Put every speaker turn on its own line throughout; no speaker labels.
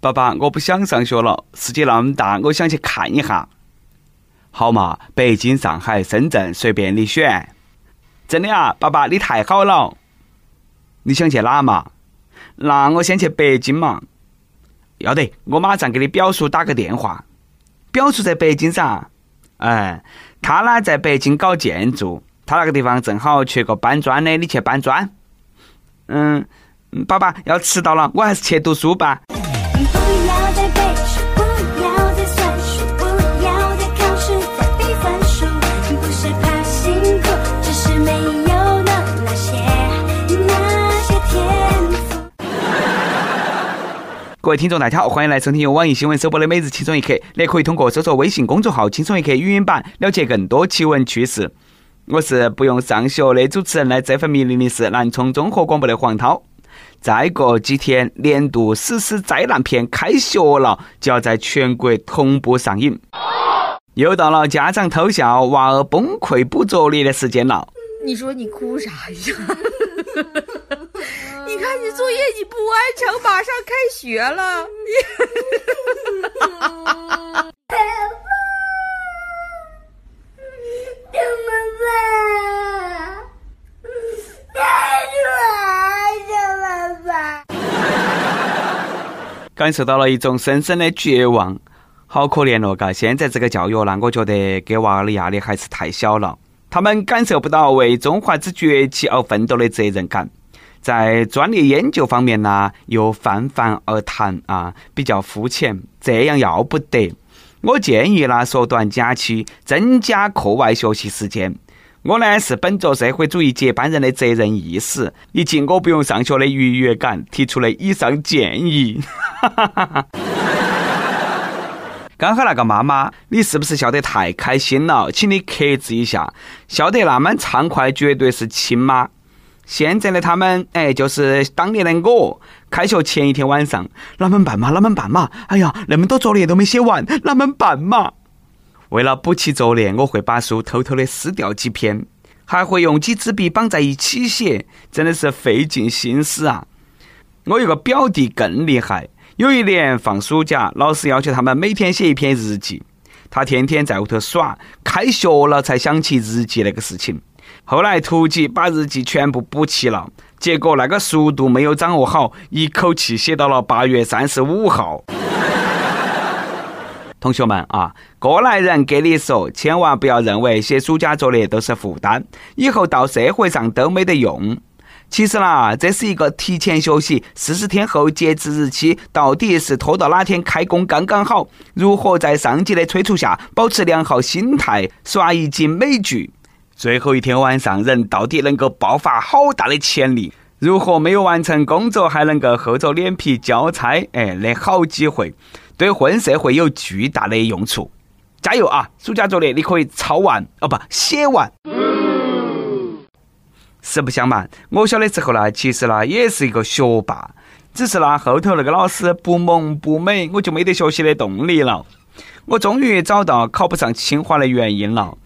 爸爸，我不想上学了，世界那么大，我想去看一下。好嘛，北京、上海、深圳，随便你选。真的啊，爸爸，你太好了。你想去哪嘛？那我先去北京嘛。要得，我马上给你表叔打个电话。表叔在北京噻。哎，他呢在北京搞建筑，他那个地方正好缺个搬砖的，你去搬砖。嗯，爸爸要迟到了，我还是去读书吧。各位听众，大家好，欢迎来收听由网易新闻首播的每日轻松一刻。你也可以通过搜索微信公众号“轻松一刻”语音版了解更多奇闻趣事。我是不用上学的主持人，来这份命令的是南充综合广播的黄涛。再过几天，年度史诗灾难片开学了，就要在全国同步上映。又到了家长偷笑、娃儿崩溃不作业的时间了。
你说你哭啥呀？你看你作业你不完成，马上开学了。
感受到了一种深深的绝望，好可怜哦！嘎，现在这个教育呢，我觉得给娃儿的压力还是太小了，他们感受不到为中华之崛起而奋斗的责任感。在专利研究方面呢，又泛泛而谈啊，比较肤浅，这样要不得。我建议呢，缩短假期，增加课外学习时间。我呢是本着社会主义接班人的责任意识，以及我不用上学的愉悦感，提出了以上建议。刚好那个妈妈，你是不是笑得太开心了？请你克制一下，笑得那么畅快，绝对是亲妈。现在的他们，哎，就是当年的我。开学前一天晚上，哪们办嘛？哪们办嘛？哎呀，那么多作业都没写完，哪们办嘛？为了补齐作业，我会把书偷偷的撕掉几篇，还会用几支笔绑在一起写，真的是费尽心思啊！我有个表弟更厉害，有一年放暑假，老师要求他们每天写一篇日记，他天天在屋头耍，开学了才想起日记那个事情。后来突击把日记全部补齐了，结果那个速度没有掌握好，一口气写到了八月三十五号。同学们啊，过来人给你说，千万不要认为写暑假作业都是负担，以后到社会上都没得用。其实啦，这是一个提前学习四十天后截止日期到底是拖到哪天开工刚刚好，如何在上级的催促下保持良好心态，刷一集美剧。最后一天晚上，人到底能够爆发好大的潜力？如何没有完成工作还能够厚着脸皮交差？哎，那好机会，对混社会有巨大的用处。加油啊！暑假作业你可以抄完哦，不写完。实不相瞒，我小的时候呢，其实呢也是一个学霸，只是呢后头那个老师不萌不美，我就没得学习的动力了。我终于找到考不上清华的原因了。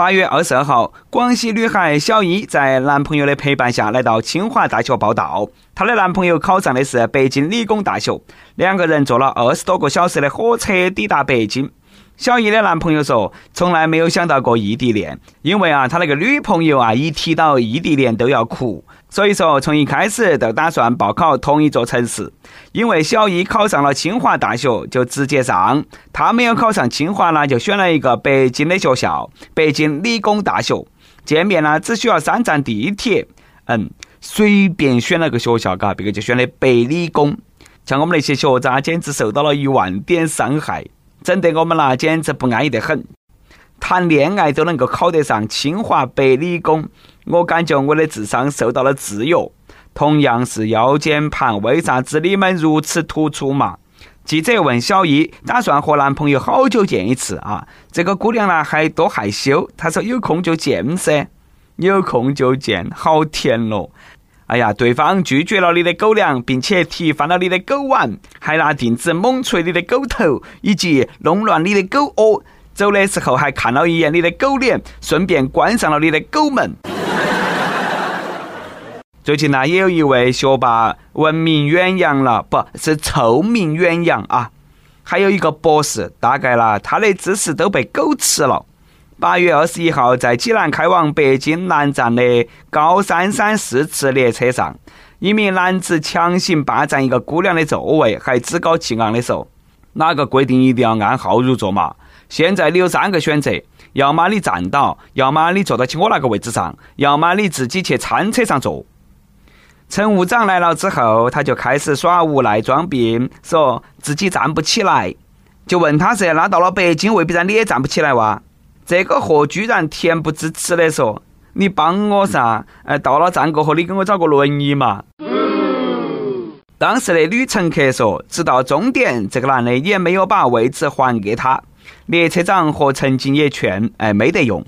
八月二十二号，广西女孩小伊在男朋友的陪伴下来到清华大学报到。她的男朋友考上的是北京理工大学，两个人坐了二十多个小时的火车抵达北京。小易的男朋友说：“从来没有想到过异地恋，因为啊，他那个女朋友啊，一提到异地恋都要哭。所以说，从一开始就打算报考同一座城市。因为小易考上了清华大学，就直接上；他没有考上清华呢，就选了一个北京的学校——北京理工大学。见面呢，只需要三站地铁。嗯，随便选了个学校，嘎，别个就选的北理工。像我们那些学渣，简直受到了一万点伤害。”整得我们那简直不安逸得很，谈恋爱都能够考得上清华北理工，我感觉我的智商受到了制约。同样是腰间盘，为啥子你们如此突出嘛？记者问小易，打算和男朋友好久见一次啊？这个姑娘呢还多害羞，她说有空就见噻，有空就见，好甜咯。哎呀，对方拒绝了你的狗粮，并且踢翻了你的狗碗，还拿钉子猛捶你的狗头，以及弄乱你的狗窝。走的时候还看了一眼你的狗脸，顺便关上了你的狗门。最近呢，也有一位学霸闻名远扬了，不是臭名远扬啊。还有一个博士，大概啦，他的知识都被狗吃了。八月二十一号，在济南开往北京南站的高三三四次列车上，一名男子强行霸占一个姑娘的座位，还趾高气昂的说：“哪个规定一定要按号入座嘛？现在你有三个选择，要么你站到，要么你坐到起我那个位置上，要么你自己去餐车上坐。”乘务长来了之后，他就开始耍无赖装病，说自己站不起来，就问他是那到了北京未必然你也站不起来哇？这个货居然恬不知耻的说：“你帮我噻，呃，到了站过后，你给我找个轮椅嘛。”当时的女乘客说：“直到终点，这个男的也没有把位置还给他。”列车长和乘警也劝：“哎，没得用。”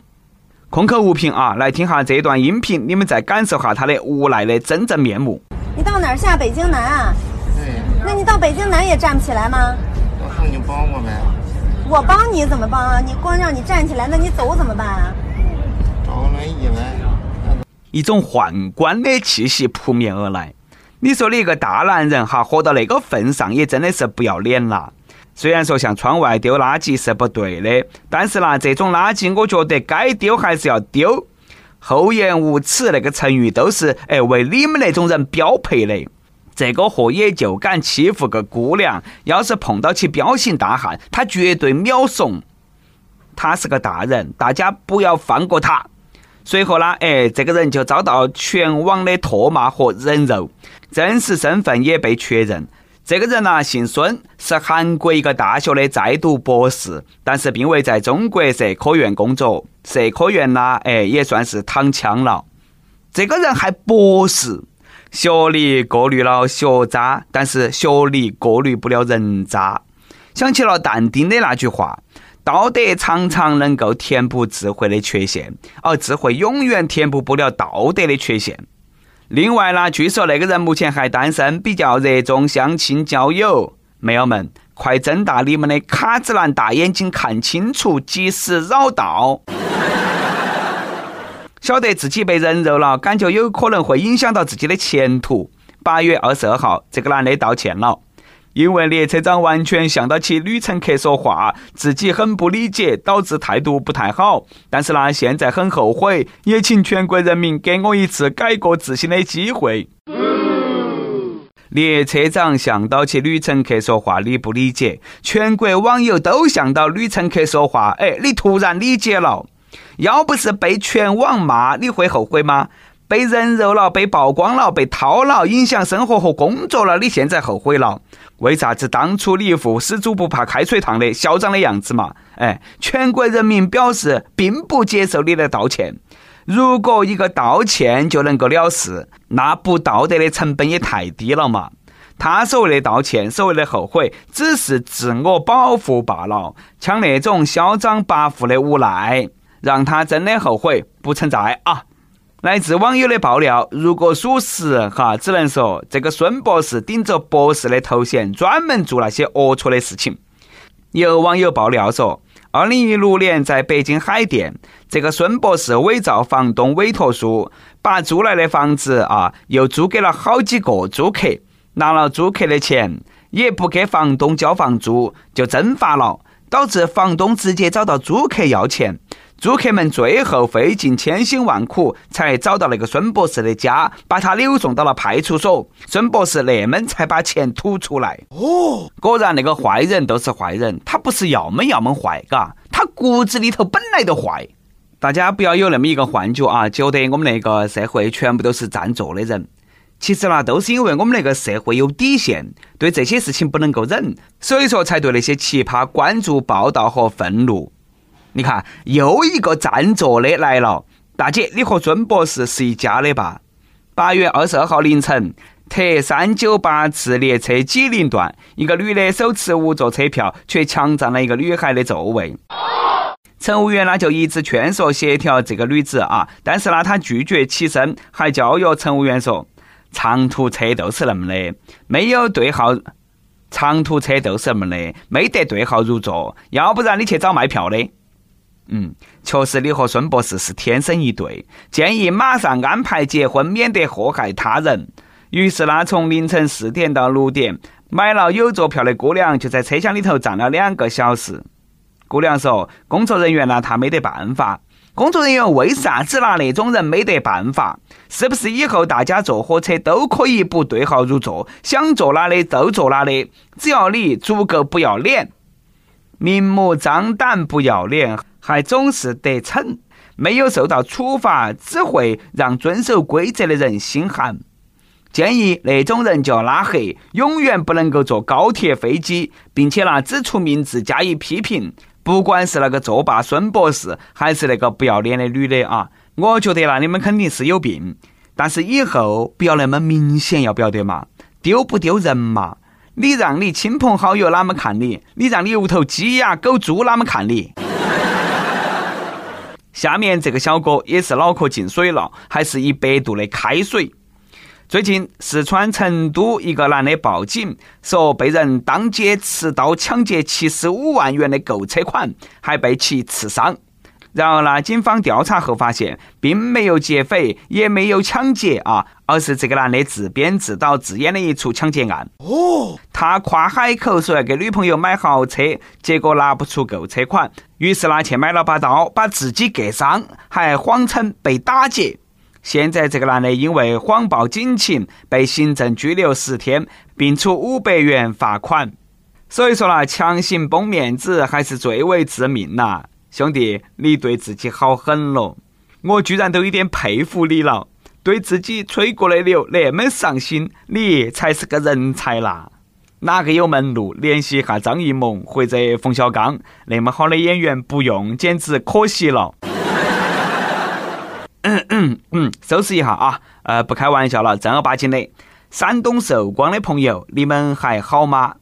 空口无凭啊！来听下这段音频，你们再感受下他的无奈的真正面目。
你到哪儿下？北京南啊？
对，
那你到北京南也站不起来吗？
我说你帮我呗。
我帮你怎么帮啊？你光让你站起来，那你走怎么办啊？
一种宦官的气息扑面而来。你说你一个大男人哈，活到那个份上，也真的是不要脸了。虽然说向窗外丢垃圾是不对的，但是呢，这种垃圾我觉得该丢还是要丢。厚颜无耻那个成语都是哎为你们那种人标配的。这个货也就敢欺负个姑娘，要是碰到起彪形大汉，他绝对秒怂。他是个大人，大家不要放过他。随后呢，哎，这个人就遭到全网的唾骂和人肉，真实身份也被确认。这个人呢，姓孙，是韩国一个大学的在读博士，但是并未在中国社科院工作。社科院呢，哎，也算是躺枪了。这个人还博士。学历过滤了学渣，但是学历过滤不了人渣。想起了但丁的那句话：“道德常常能够填补智慧的缺陷，而智慧永远填补不了道德的缺陷。”另外呢，据说那个人目前还单身，比较热衷相亲交友。妹友们，快睁大你们的卡姿兰大眼睛看清楚，及时绕道。晓得自己被人肉了，感觉有可能会影响到自己的前途。八月二十二号，这个男的道歉了，因为列车长完全向到起女乘客说话，自己很不理解，导致态度不太好。但是呢，现在很后悔，也请全国人民给我一次改过自新的机会。列车长向到起女乘客说话，你不理解；全国网友都向到女乘客说话，哎，你突然理解了。要不是被全网骂，你会后悔吗？被人肉了，被曝光了，被掏了，影响生活和工作了，你现在后悔了？为啥子当初你一副死猪不怕开水烫的嚣张的样子嘛？哎，全国人民表示并不接受你的道歉。如果一个道歉就能够了事，那不道德的成本也太低了嘛？他所谓的道歉，所谓的后悔，只是自我保护罢了。像那种嚣张跋扈的无赖。让他真的后悔不存在啊！来自网友的爆料，如果属实哈，只能说这个孙博士顶着博士的头衔，专门做那些龌龊的事情。有网友爆料说，二零一六年在北京海淀，这个孙博士伪造房东委托书，把租来的房子啊，又租给了好几个租客，拿了租客的钱，也不给房东交房租，就蒸发了，导致房东直接找到租客要钱。租客们最后费尽千辛万苦，才找到那个孙博士的家，把他扭送到了派出所。孙博士那们才把钱吐出来。哦，果然那个坏人都是坏人，他不是要么要么坏，嘎，他骨子里头本来就坏。大家不要有那么一个幻觉啊，觉得我们那个社会全部都是占座的人。其实呢，都是因为我们那个社会有底线，对这些事情不能够忍，所以说才对那些奇葩关注、报道和愤怒。你看，又一个占座的来了，大姐，你和孙博士是一家的吧？八月二十二号凌晨，特三九八次列车济宁段，一个女的手持无座车票，却强占了一个女孩的座位。乘务员呢就一直劝说协调这个女子啊，但是呢她拒绝起身，还教育乘务员说：“长途车都是那么的，没有对号。长途车都是那么的，没得对号入座，要不然你去找卖票的。”嗯，确实你和孙博士是天生一对，建议马上安排结婚，免得祸害他人。于是呢，从凌晨四点到六点，买了有座票的姑娘就在车厢里头站了两个小时。姑娘说，工作人员呢，他没得办法。工作人员为啥子拿那种人没得办法？是不是以后大家坐火车都可以不对号入座，想坐哪里都坐哪里？只要你足够不要脸，明目张胆不要脸，还总是得逞，没有受到处罚，只会让遵守规则的人心寒。建议那种人就拉黑，永远不能够坐高铁、飞机，并且呢指出名字加以批评。不管是那个作霸孙博士，还是那个不要脸的女的啊，我觉得那你们肯定是有病。但是以后不要那么明显，要不要得嘛？丢不丢人嘛？你让你亲朋好友哪么看你？你让你屋头鸡呀、狗、猪哪么看你？下面这个小哥也是脑壳进水了，还是一百度的开水。最近，四川成都一个男的报警，说被人当街持刀抢劫七十五万元的购车款，还被其刺伤。然而呢，警方调查后发现，并没有劫匪，也没有抢劫啊，而是这个男的自编自导自演的一出抢劫案。哦，他夸海口说要给女朋友买豪车，结果拿不出购车款，于是呢去买了把刀，把自己割伤，还谎称被打劫。现在这个男的因为谎报警情被行政拘留十天，并处五百元罚款。所以说呢，强行崩面子还是最为致命呐，兄弟，你对自己好狠咯！我居然都有点佩服你了，对自己吹过的牛那么上心，你才是个人才啦！哪个有门路？联系一下张艺谋或者冯小刚，那么好的演员不用，简直可惜了。嗯嗯嗯，收拾一下啊！呃，不开玩笑了，正儿八经的。山东寿光的朋友，你们还好吗？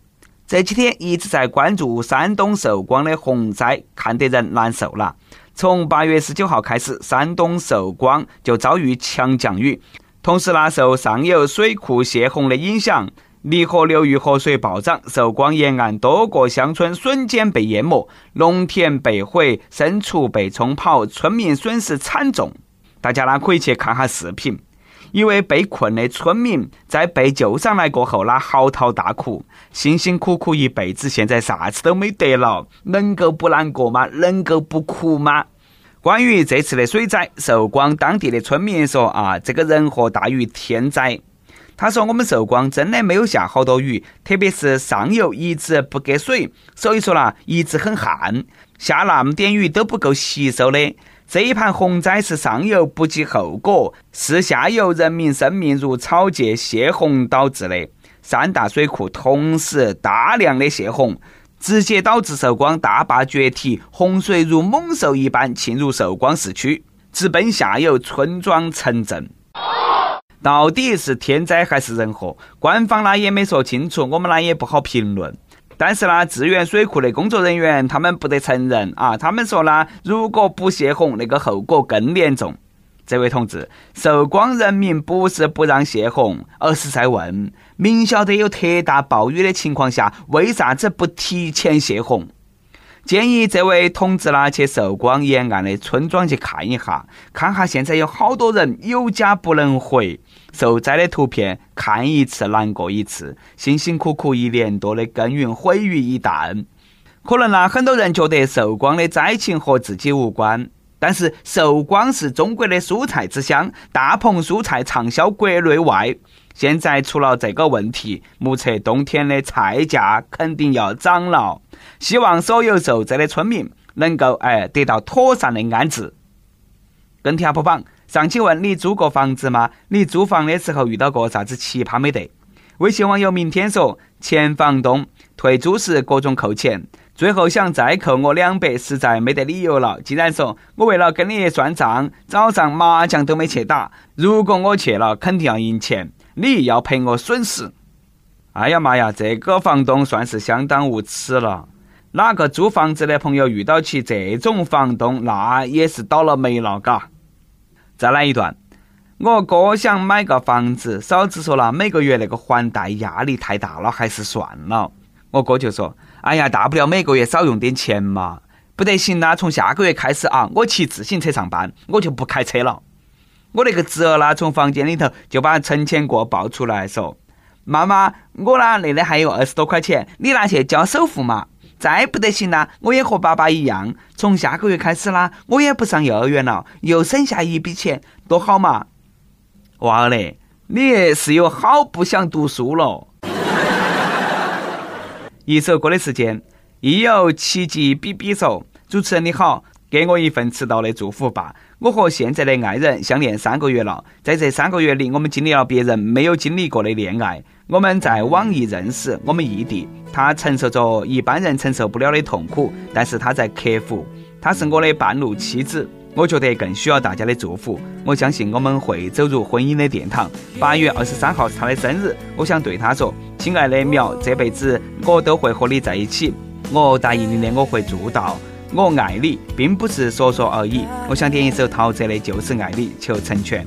这几天一直在关注山东寿光的洪灾，看得人难受了。从八月十九号开始，山东寿光就遭遇强降雨，同时呢，受上游水库泄洪的影响，溧河流域河水暴涨，寿光沿岸多个乡村瞬间被淹没，农田被毁，牲畜被冲跑，村民损失惨重。大家呢可以去看下视频，一位被困的村民在被救上来过后，那嚎啕大哭，辛辛苦苦一辈子，现在啥子都没得了，能够不难过吗？能够不哭吗？关于这次的水灾，寿光当地的村民说啊，这个人祸大于天灾。他说我们寿光真的没有下好多雨，特别是上游一直不给水，所以说啦，一直很旱，下那么点雨都不够吸收的。这一盘洪灾是上游不计后果，是下游人民生命如草芥泄洪导致的。三大水库同时大量的泄洪，直接导致寿光大坝决堤，洪水如猛兽一般侵入寿光市区，直奔下游村庄城镇。到底是天灾还是人祸？官方呢也没说清楚，我们呢也不好评论。但是呢，支援水库的工作人员他们不得承认啊！他们说呢，如果不泄洪，那个后果更严重。这位同志，寿光人民不是不让泄洪，而是在问：明晓得有特大暴雨的情况下，为啥子不提前泄洪？建议这位同志呢，去寿光沿岸的村庄去看一下，看下现在有好多人有家不能回。受灾的图片看一次难过一次，辛辛苦苦一年多的耕耘毁于一旦。可能呢，很多人觉得寿光的灾情和自己无关，但是寿光是中国的蔬菜之乡，大棚蔬菜畅销国内外。现在出了这个问题，目测冬天的菜价肯定要涨了。希望所有受灾的村民能够哎得到妥善的安置。跟帖不榜。上期问你租过房子吗？你租房的时候遇到过啥子奇葩没得？微信网友明天说，前房东退租时各种扣钱，最后想再扣我两百，实在没得理由了。竟然说我为了跟你算账，早上麻将都没去打。如果我去了，肯定要赢钱，你要赔我损失。哎呀妈呀，这个房东算是相当无耻了。哪个租房子的朋友遇到起这种房东，那也是倒了霉了，嘎。再来一段，我哥想买个房子，嫂子说了，每个月那个还贷压力太大了，还是算了。我哥就说：“哎呀，大不了每个月少用点钱嘛，不得行啦！从下个月开始啊，我骑自行车上班，我就不开车了。我那个侄儿呢，从房间里头就把存钱罐抱出来说：“妈妈，我呢那里还有二十多块钱，你拿去交首付嘛。再不得行啦，我也和爸爸一样，从下个月开始啦，我也不上幼儿园了，又省下一笔钱，多好嘛！娃儿嘞，你是有好不想读书了。一首歌的时间，亦有奇迹比比说：“主持人你好，给我一份迟到的祝福吧。我和现在的爱人相恋三个月了，在这三个月里，我们经历了别人没有经历过的恋爱。我们在网易认识，我们异地。他承受着一般人承受不了的痛苦，但是他在克服。他是我的半路妻子，我觉得更需要大家的祝福。我相信我们会走入婚姻的殿堂。八月二十三号是他的生日，我想对他说：亲爱的苗，这辈子我都会和你在一起。我答应你的，我会做到。我爱你，并不是说说而已。我想点一首陶喆的《就是爱你》，求成全。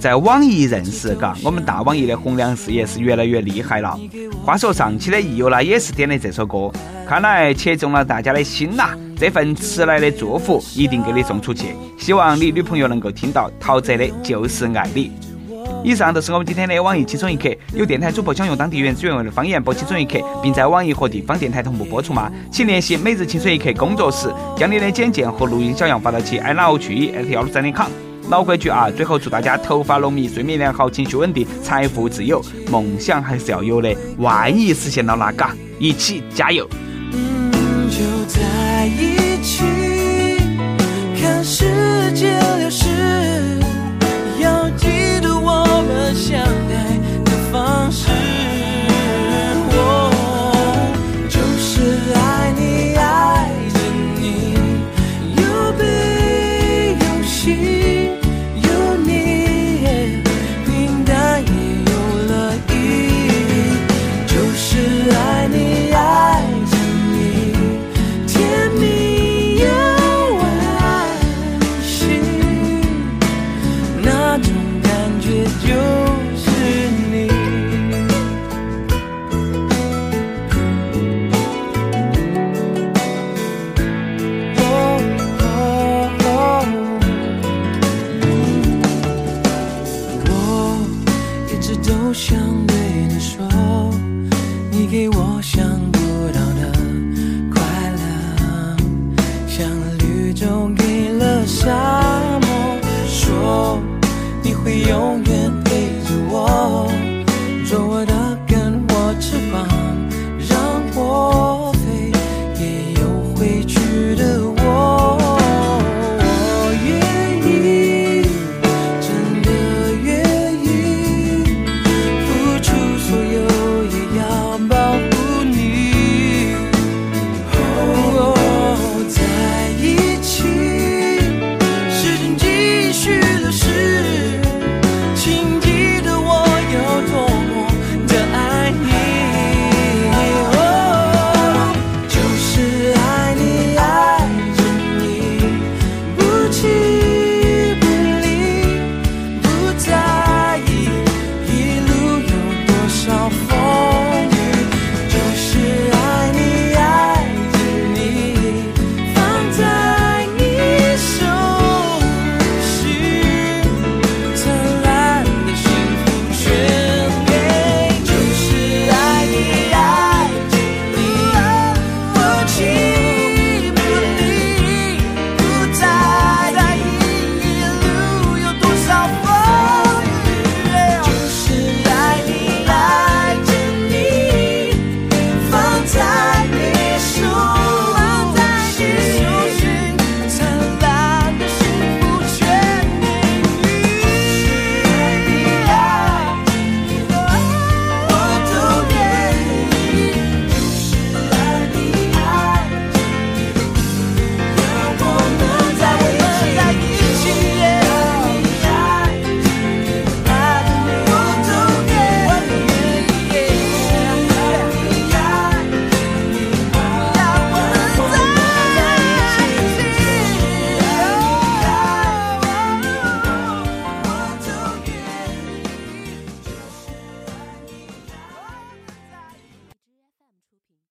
在网易认识，嘎，我们大网易的红娘事业是越来越厉害了。话说上期的益友呢，也是点的这首歌，看来切中了大家的心呐。这份迟来的祝福一定给你送出去，希望你女朋友能够听到陶喆的《就是爱你》。以上就是我们今天的网易轻松一刻。有电台主播想用当地原汁原味的方言播轻松一刻，并在网易和地方电台同步播出吗？请联系每日轻松一刻工作室，将你的简介和录音小样发到其 i love 去 at 幺六三点 com。老规矩啊，最后祝大家头发浓密、睡眠良好、情绪稳定、财富自由。梦想还是要有的，万一实现了那嘎，一起加油！
就在一